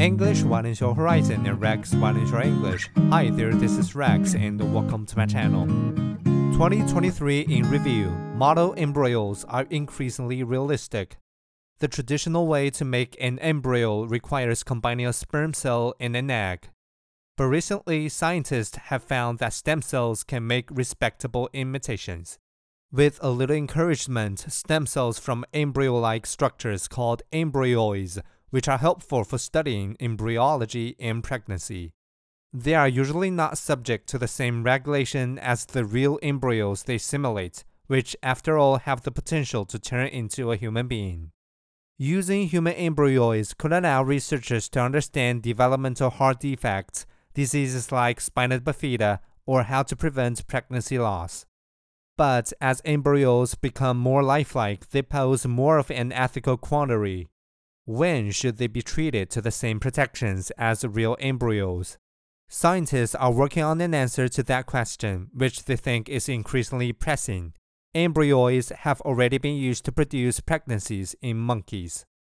English widens your horizon and Rex widens your English. Hi there, this is Rex and welcome to my channel. 2023 in review, model embryos are increasingly realistic. The traditional way to make an embryo requires combining a sperm cell and an egg. But recently, scientists have found that stem cells can make respectable imitations. With a little encouragement, stem cells from embryo like structures called embryoids which are helpful for studying embryology and pregnancy. They are usually not subject to the same regulation as the real embryos they simulate, which after all have the potential to turn into a human being. Using human embryos could allow researchers to understand developmental heart defects, diseases like spina bifida, or how to prevent pregnancy loss. But as embryos become more lifelike, they pose more of an ethical quandary. When should they be treated to the same protections as real embryos? Scientists are working on an answer to that question, which they think is increasingly pressing. Embryos have already been used to produce pregnancies in monkeys.